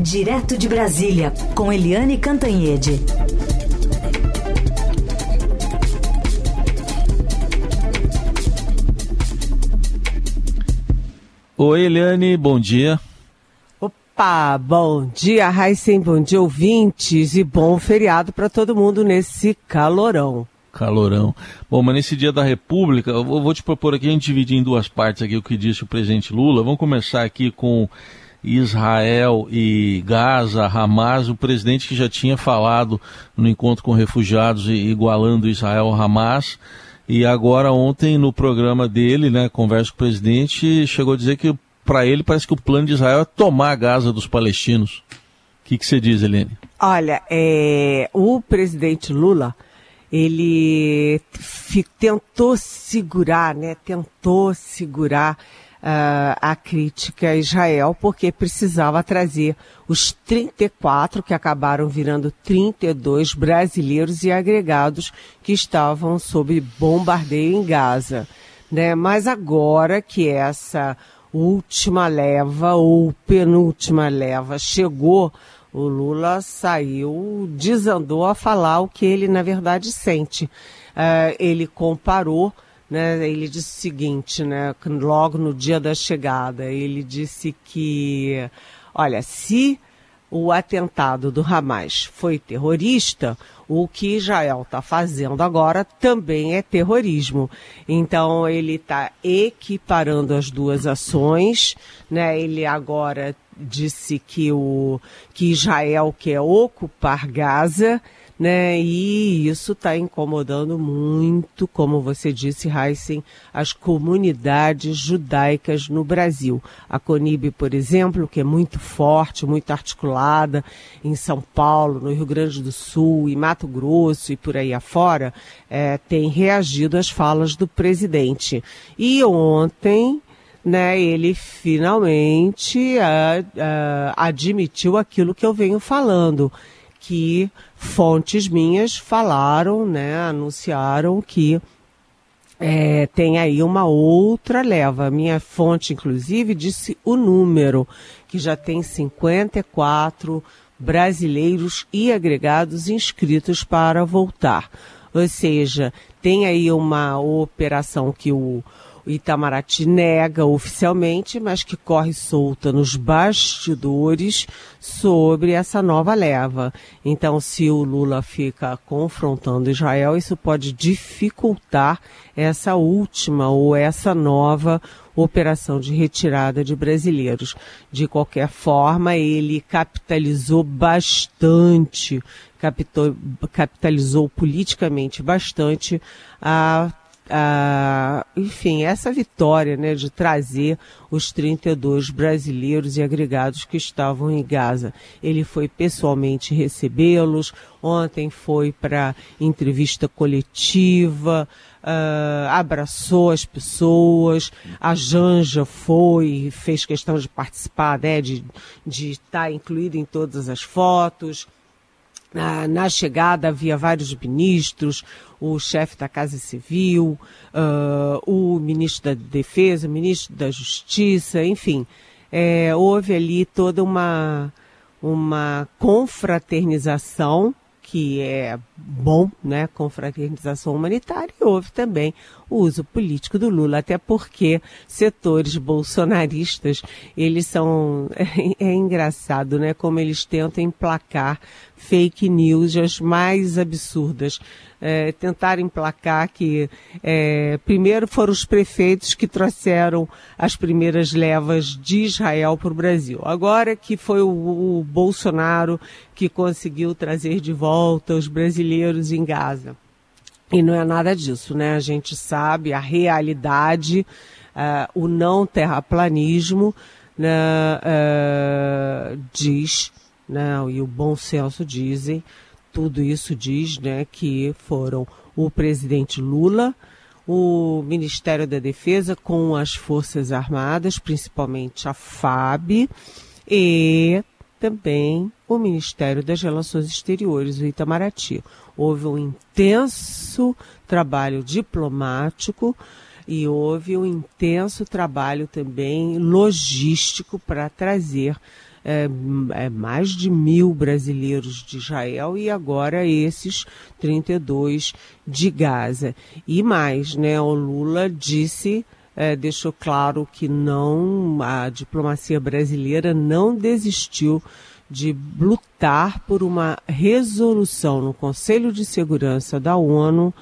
Direto de Brasília, com Eliane Cantanhede. Oi, Eliane, bom dia. Opa, bom dia, Raíssen, bom dia, ouvintes, e bom feriado para todo mundo nesse calorão. Calorão. Bom, mas nesse dia da República, eu vou te propor aqui a gente dividir em duas partes aqui o que disse o presidente Lula. Vamos começar aqui com Israel e Gaza, Hamas, o presidente que já tinha falado no encontro com refugiados igualando Israel a Hamas. E agora ontem no programa dele, né, conversa com o presidente, chegou a dizer que para ele parece que o plano de Israel é tomar a Gaza dos palestinos. O que, que você diz, Helene? Olha, é, o presidente Lula ele tentou segurar, né? Tentou segurar uh, a crítica a Israel, porque precisava trazer os 34 que acabaram virando 32 brasileiros e agregados que estavam sob bombardeio em Gaza. Né? Mas agora que essa última leva ou penúltima leva chegou o Lula saiu, desandou a falar o que ele na verdade sente. Uh, ele comparou, né, ele disse o seguinte, né, logo no dia da chegada, ele disse que, olha, se o atentado do Hamas foi terrorista, o que Israel está fazendo agora também é terrorismo. Então ele está equiparando as duas ações, né? Ele agora disse que, o, que Israel quer ocupar Gaza, né? E isso está incomodando muito, como você disse, Heisen, as comunidades judaicas no Brasil. A Conib, por exemplo, que é muito forte, muito articulada em São Paulo, no Rio Grande do Sul, em Mato Grosso e por aí afora, é, tem reagido às falas do presidente. E ontem né, ele finalmente uh, uh, admitiu aquilo que eu venho falando, que fontes minhas falaram, né, anunciaram que é, tem aí uma outra leva. Minha fonte, inclusive, disse o número, que já tem 54 brasileiros e agregados inscritos para voltar. Ou seja, tem aí uma operação que o o Itamaraty nega oficialmente, mas que corre solta nos bastidores sobre essa nova leva. Então, se o Lula fica confrontando Israel, isso pode dificultar essa última ou essa nova operação de retirada de brasileiros. De qualquer forma, ele capitalizou bastante, capitalizou politicamente bastante a ah, enfim, essa vitória né, de trazer os 32 brasileiros e agregados que estavam em Gaza. Ele foi pessoalmente recebê-los, ontem foi para entrevista coletiva, uh, abraçou as pessoas, a Janja foi, fez questão de participar, né, de estar tá incluída em todas as fotos. Ah, na chegada havia vários ministros, o chefe da Casa Civil, uh, o ministro da Defesa, o ministro da Justiça, enfim. É, houve ali toda uma, uma confraternização que é bom, né, confraternização humanitária, e houve também o uso político do Lula, até porque setores bolsonaristas, eles são, é, é engraçado, né, como eles tentam emplacar fake news as mais absurdas é, tentar emplacar que é, primeiro foram os prefeitos que trouxeram as primeiras levas de Israel para o Brasil. Agora que foi o, o Bolsonaro que conseguiu trazer de volta os brasileiros em Gaza. E não é nada disso, né? A gente sabe a realidade, uh, o não terraplanismo né, uh, diz, né, e o bom senso dizem tudo isso diz né, que foram o presidente Lula, o Ministério da Defesa com as Forças Armadas, principalmente a FAB, e também o Ministério das Relações Exteriores, o Itamaraty. Houve um intenso trabalho diplomático e houve um intenso trabalho também logístico para trazer é, é, mais de mil brasileiros de Israel e agora esses 32 de Gaza. E mais, né? O Lula disse é, deixou claro que não a diplomacia brasileira não desistiu de lutar por uma resolução no Conselho de Segurança da ONU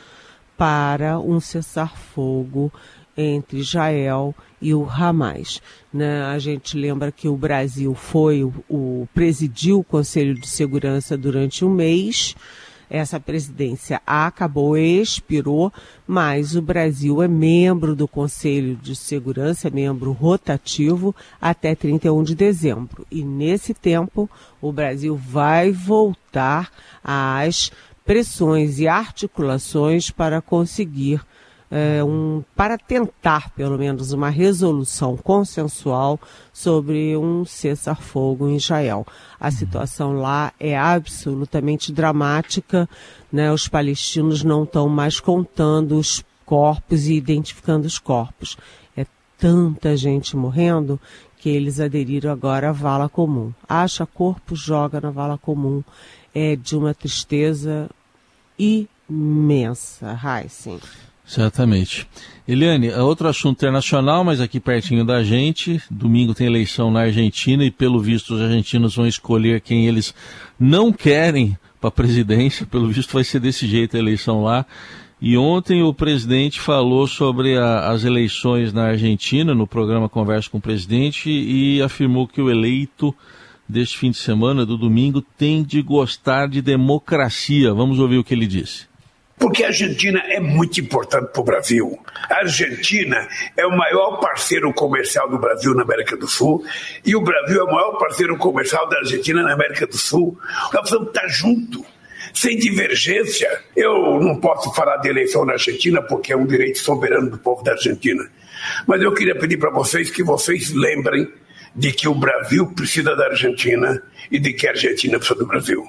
para um cessar-fogo entre Israel e o Hamas. Né? A gente lembra que o Brasil foi o, o presidiu o Conselho de Segurança durante um mês essa presidência acabou, expirou, mas o Brasil é membro do Conselho de Segurança, é membro rotativo até 31 de dezembro. E nesse tempo, o Brasil vai voltar às pressões e articulações para conseguir é, um, para tentar, pelo menos, uma resolução consensual sobre um cessar-fogo em Israel. A situação lá é absolutamente dramática, né? os palestinos não estão mais contando os corpos e identificando os corpos. É tanta gente morrendo que eles aderiram agora à vala comum. Acha corpo, joga na vala comum. É de uma tristeza imensa, Heissing. Certamente. Eliane, é outro assunto internacional, mas aqui pertinho da gente. Domingo tem eleição na Argentina e, pelo visto, os argentinos vão escolher quem eles não querem para a presidência. Pelo visto, vai ser desse jeito a eleição lá. E ontem o presidente falou sobre a, as eleições na Argentina, no programa Conversa com o Presidente, e afirmou que o eleito deste fim de semana, do domingo, tem de gostar de democracia. Vamos ouvir o que ele disse. Porque a Argentina é muito importante para o Brasil. A Argentina é o maior parceiro comercial do Brasil na América do Sul e o Brasil é o maior parceiro comercial da Argentina na América do Sul. Nós precisamos estar juntos, sem divergência. Eu não posso falar de eleição na Argentina porque é um direito soberano do povo da Argentina. Mas eu queria pedir para vocês que vocês lembrem de que o Brasil precisa da Argentina e de que a Argentina precisa do Brasil.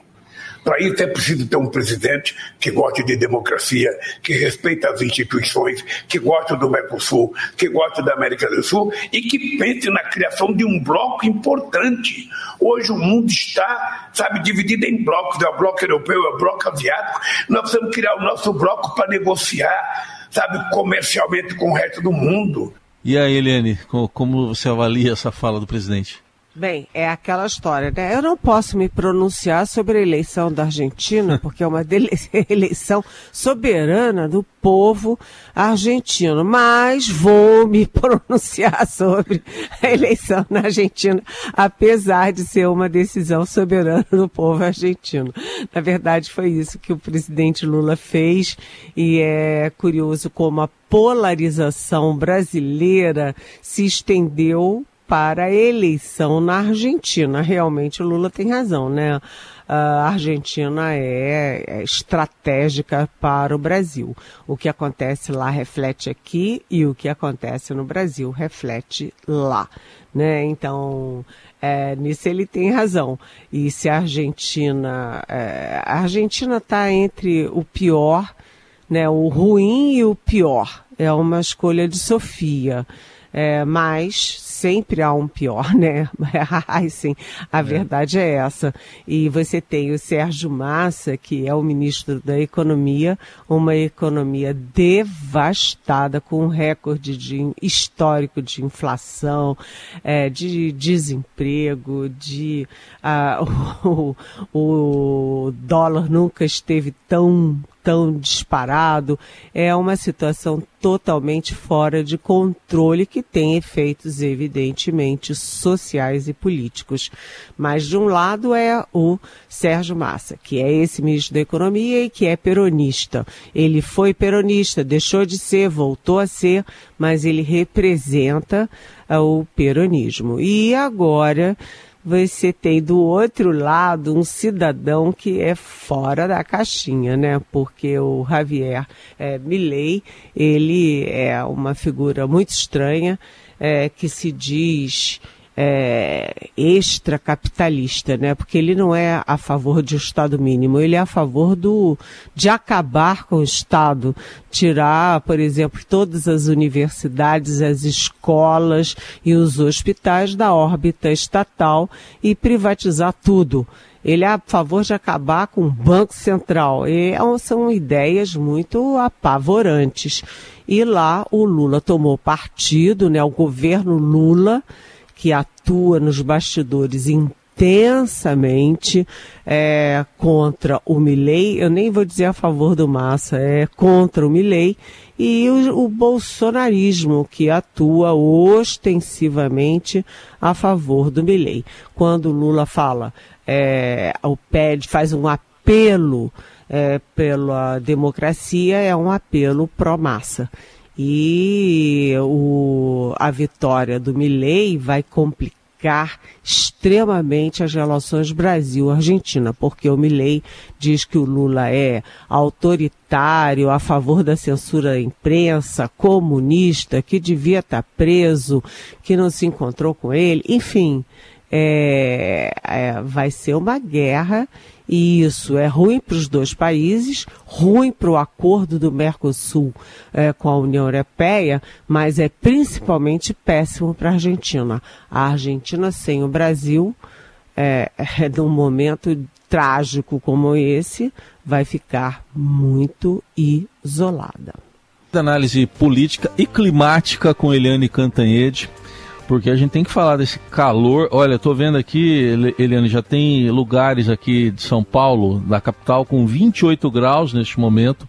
Para isso é preciso ter um presidente que goste de democracia, que respeite as instituições, que goste do Mercosul, que goste da América do Sul e que pense na criação de um bloco importante. Hoje o mundo está, sabe, dividido em blocos, é o bloco europeu, é o bloco asiático. Nós precisamos criar o nosso bloco para negociar, sabe, comercialmente com o resto do mundo. E aí, Helene, como você avalia essa fala do presidente? Bem, é aquela história, né? Eu não posso me pronunciar sobre a eleição da Argentina, porque é uma eleição soberana do povo argentino, mas vou me pronunciar sobre a eleição na Argentina, apesar de ser uma decisão soberana do povo argentino. Na verdade, foi isso que o presidente Lula fez e é curioso como a polarização brasileira se estendeu para a eleição na Argentina. Realmente o Lula tem razão, né? A Argentina é, é, estratégica para o Brasil. O que acontece lá reflete aqui e o que acontece no Brasil reflete lá. Né? Então, é, nisso ele tem razão. E se a Argentina. É, a Argentina está entre o pior, né, o ruim e o pior. É uma escolha de Sofia. É, mas sempre há um pior, né? Ai, sim, a é. verdade é essa. E você tem o Sérgio Massa, que é o ministro da Economia, uma economia devastada, com um recorde de, histórico de inflação, é, de desemprego, de uh, o, o dólar nunca esteve tão tão disparado, é uma situação totalmente fora de controle que tem efeitos evidentemente sociais e políticos. Mas de um lado é o Sérgio Massa, que é esse ministro da Economia e que é peronista. Ele foi peronista, deixou de ser, voltou a ser, mas ele representa uh, o peronismo. E agora você tem do outro lado um cidadão que é fora da caixinha, né? Porque o Javier é, Milley, ele é uma figura muito estranha, é, que se diz é, extracapitalista, né? Porque ele não é a favor de um Estado mínimo, ele é a favor do, de acabar com o Estado, tirar, por exemplo, todas as universidades, as escolas e os hospitais da órbita estatal e privatizar tudo. Ele é a favor de acabar com o Banco Central. E é são ideias muito apavorantes. E lá o Lula tomou partido, né? O governo Lula que atua nos bastidores intensamente é, contra o Milley, eu nem vou dizer a favor do Massa, é contra o Milley, e o, o bolsonarismo, que atua ostensivamente a favor do Milley. Quando Lula fala, é, o PED faz um apelo é, pela democracia, é um apelo pró-massa. E o, a vitória do Milley vai complicar extremamente as relações Brasil-Argentina, porque o Milley diz que o Lula é autoritário, a favor da censura da imprensa, comunista, que devia estar preso, que não se encontrou com ele, enfim, é, é, vai ser uma guerra e isso é ruim para os dois países, ruim para o acordo do Mercosul é, com a União Europeia, mas é principalmente péssimo para a Argentina. A Argentina sem o Brasil, é, é, num momento trágico como esse, vai ficar muito isolada. Análise política e climática com Eliane Cantanhede porque a gente tem que falar desse calor. Olha, estou vendo aqui, Eliane, já tem lugares aqui de São Paulo, da capital, com 28 graus neste momento,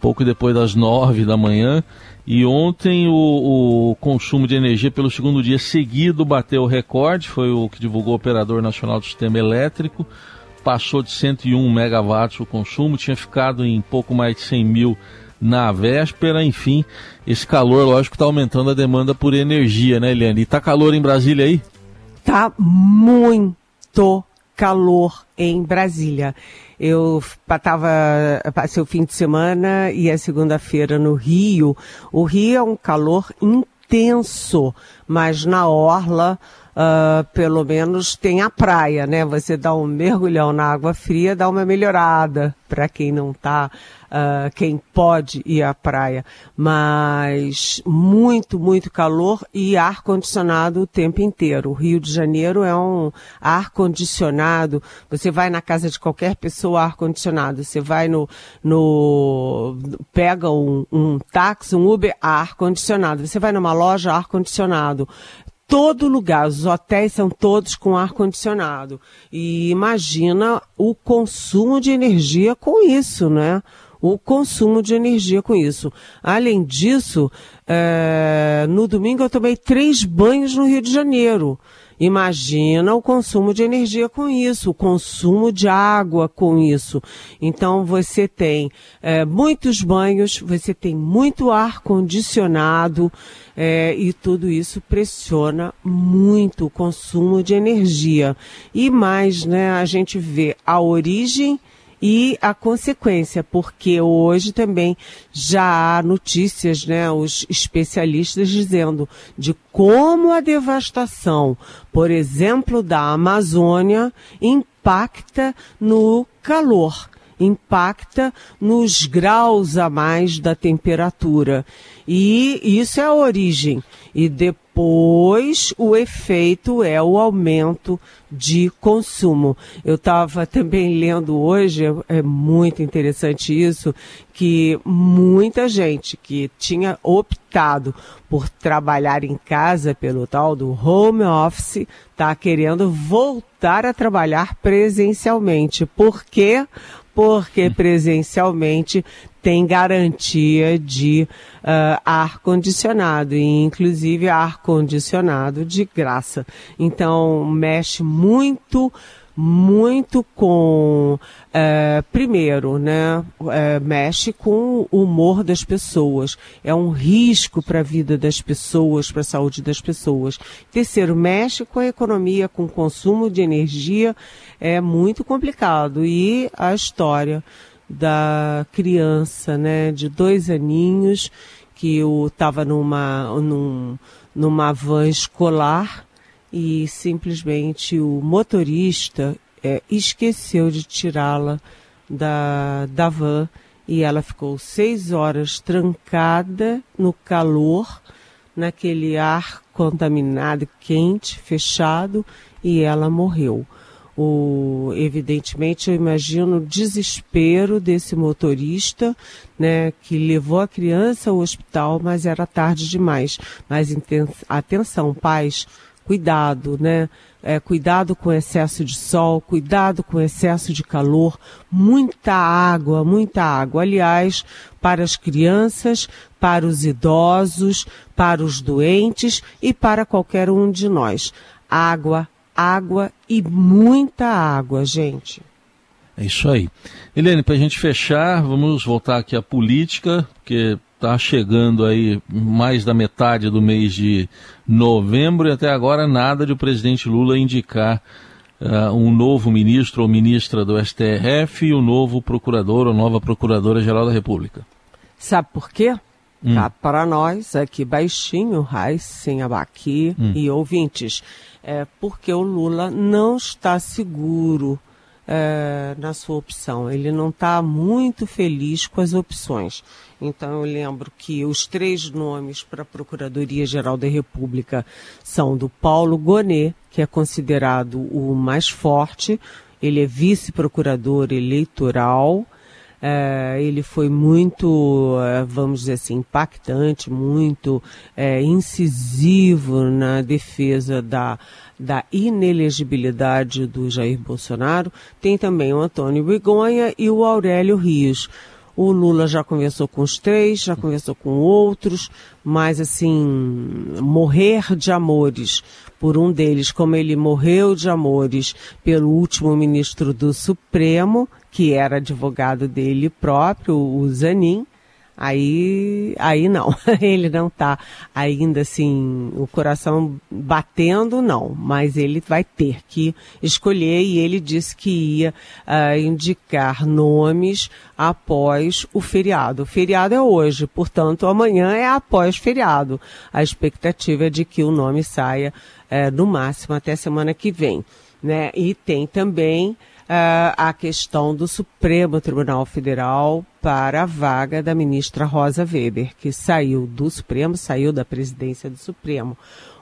pouco depois das 9 da manhã. E ontem o, o, consumo de energia pelo segundo dia seguido bateu o recorde, foi o que divulgou o Operador Nacional do Sistema Elétrico, passou de 101 megawatts o consumo, tinha ficado em pouco mais de 100 mil na véspera, enfim, esse calor, lógico, está aumentando a demanda por energia, né, Eliane? E tá calor em Brasília aí? Tá muito calor em Brasília. Eu tava, passei o fim de semana e a segunda-feira no Rio. O Rio é um calor intenso, mas na orla uh, pelo menos tem a praia, né? Você dá um mergulhão na água fria, dá uma melhorada para quem não tá, uh, quem pode ir à praia. Mas muito, muito calor e ar condicionado o tempo inteiro. O Rio de Janeiro é um ar condicionado. Você vai na casa de qualquer pessoa, ar condicionado. Você vai no, no pega um, um táxi, um Uber, ar condicionado. Você vai numa loja, ar condicionado todo lugar, os hotéis são todos com ar condicionado. E imagina o consumo de energia com isso, né? O consumo de energia com isso. Além disso, é, no domingo eu tomei três banhos no Rio de Janeiro. Imagina o consumo de energia com isso, o consumo de água com isso. Então você tem é, muitos banhos, você tem muito ar condicionado é, e tudo isso pressiona muito o consumo de energia. E mais, né, a gente vê a origem e a consequência, porque hoje também já há notícias, né, os especialistas dizendo de como a devastação, por exemplo, da Amazônia impacta no calor, impacta nos graus a mais da temperatura. E isso é a origem. E depois o efeito é o aumento de consumo. Eu estava também lendo hoje, é, é muito interessante isso, que muita gente que tinha optado por trabalhar em casa pelo tal do home office está querendo voltar a trabalhar presencialmente. Por quê? Porque presencialmente tem garantia de uh, ar condicionado e inclusive ar condicionado de graça. Então mexe muito muito com, uh, primeiro, né, uh, mexe com o humor das pessoas. É um risco para a vida das pessoas, para a saúde das pessoas. Terceiro, mexe com a economia, com o consumo de energia. É muito complicado. E a história da criança, né, de dois aninhos, que estava numa, num, numa van escolar e simplesmente o motorista é, esqueceu de tirá-la da, da van e ela ficou seis horas trancada no calor, naquele ar contaminado, quente, fechado, e ela morreu. O, evidentemente, eu imagino o desespero desse motorista, né, que levou a criança ao hospital, mas era tarde demais. Mas atenção, pais, cuidado, né? É, cuidado com excesso de sol, cuidado com excesso de calor, muita água, muita água. Aliás, para as crianças, para os idosos, para os doentes e para qualquer um de nós. Água, água e muita água, gente. É isso aí. Helene, para a gente fechar, vamos voltar aqui à política, porque está chegando aí mais da metade do mês de novembro e até agora nada de o presidente Lula indicar uh, um novo ministro ou ministra do STF e o um novo procurador ou nova procuradora-geral da República. Sabe por quê? Hum. Tá para nós aqui baixinho, Raiz, sem abaqui hum. e ouvintes. É porque o Lula não está seguro é, na sua opção. Ele não está muito feliz com as opções. Então eu lembro que os três nomes para a Procuradoria-Geral da República são do Paulo Gonet, que é considerado o mais forte. Ele é vice-procurador eleitoral. É, ele foi muito, é, vamos dizer assim, impactante, muito é, incisivo na defesa da, da inelegibilidade do Jair Bolsonaro. Tem também o Antônio Bigonha e o Aurélio Rios. O Lula já conversou com os três, já conversou com outros, mas assim, morrer de amores por um deles, como ele morreu de amores pelo último ministro do Supremo, que era advogado dele próprio, o Zanin, aí, aí não, ele não está ainda assim, o coração batendo, não, mas ele vai ter que escolher e ele disse que ia uh, indicar nomes após o feriado. O feriado é hoje, portanto, amanhã é após feriado. A expectativa é de que o nome saia uh, no máximo até semana que vem. Né? E tem também a questão do Supremo Tribunal Federal para a vaga da ministra Rosa Weber, que saiu do Supremo, saiu da presidência do Supremo.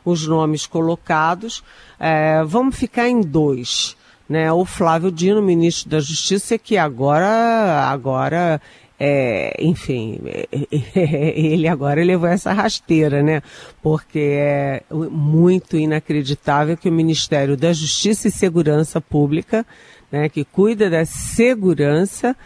Os nomes colocados, uh, vamos ficar em dois. Né? O Flávio Dino, ministro da Justiça, que agora, agora é, enfim, ele agora levou essa rasteira, né? Porque é muito inacreditável que o Ministério da Justiça e Segurança Pública né, que cuida da segurança,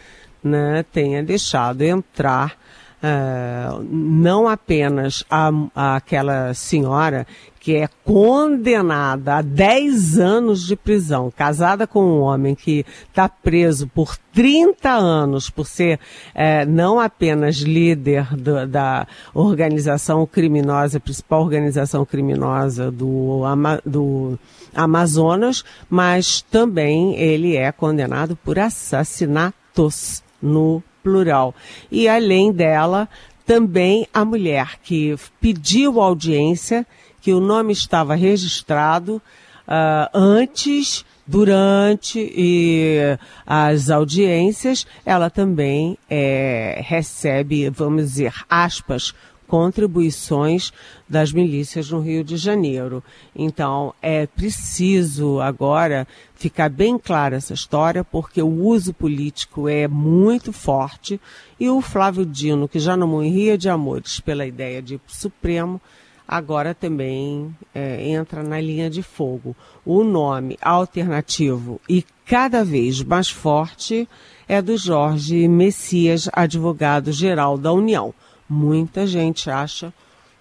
né, tenha deixado entrar uh, não apenas a, a, aquela senhora que é condenada a 10 anos de prisão, casada com um homem que está preso por 30 anos por ser é, não apenas líder do, da organização criminosa, principal organização criminosa do, do Amazonas, mas também ele é condenado por assassinatos no plural. E além dela, também a mulher que pediu audiência que o nome estava registrado uh, antes, durante e as audiências, ela também é, recebe, vamos dizer, aspas, contribuições das milícias no Rio de Janeiro. Então, é preciso agora ficar bem clara essa história, porque o uso político é muito forte e o Flávio Dino, que já não morria de amores pela ideia de Supremo, agora também é, entra na linha de fogo. O nome alternativo e cada vez mais forte é do Jorge Messias, advogado-geral da União. Muita gente acha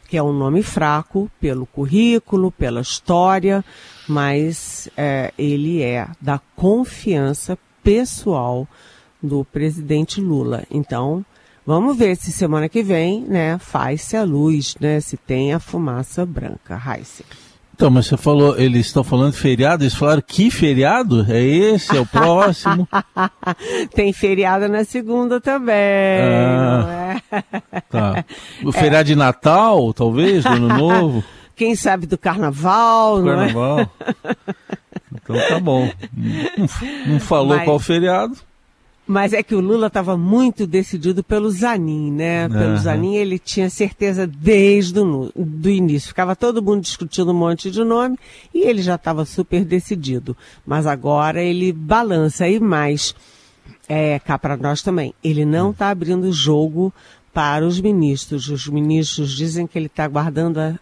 que é um nome fraco pelo currículo, pela história, mas é, ele é da confiança pessoal do presidente Lula. Então, Vamos ver se semana que vem, né, faz-se a luz, né, se tem a fumaça branca, Raíssa. Então, mas você falou, eles estão falando de feriado, eles falaram que feriado? É esse, é o próximo? tem feriado na segunda também, ah, é? Tá. O feriado é. de Natal, talvez, do Ano Novo? quem sabe do carnaval, não é? Carnaval. Então tá bom. Não, não falou Mas- qual feriado. Mas é que o Lula estava muito decidido pelo Zanin, né? Pelo Aham. Zanin ele tinha certeza desde o do início. Ficava todo mundo discutindo um monte de nome e ele já estava super decidido. Mas agora ele balança e mais. É, cá para nós também. Ele não está abrindo o jogo para os ministros. Os ministros dizem que ele está guardando a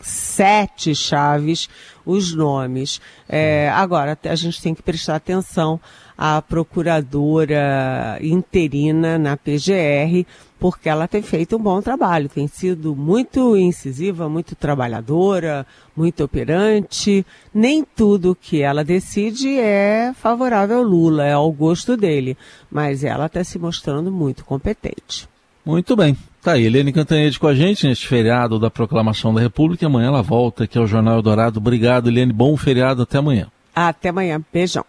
sete chaves os nomes. É, agora, a gente tem que prestar atenção à procuradora interina na PGR, porque ela tem feito um bom trabalho, tem sido muito incisiva, muito trabalhadora, muito operante. Nem tudo que ela decide é favorável ao Lula, é ao gosto dele, mas ela está se mostrando muito competente. Muito bem. Tá aí, Helene Cantanhede com a gente neste feriado da Proclamação da República. Amanhã ela volta aqui ao Jornal Eldorado. Obrigado, Helene. Bom feriado. Até amanhã. Até amanhã. Beijão.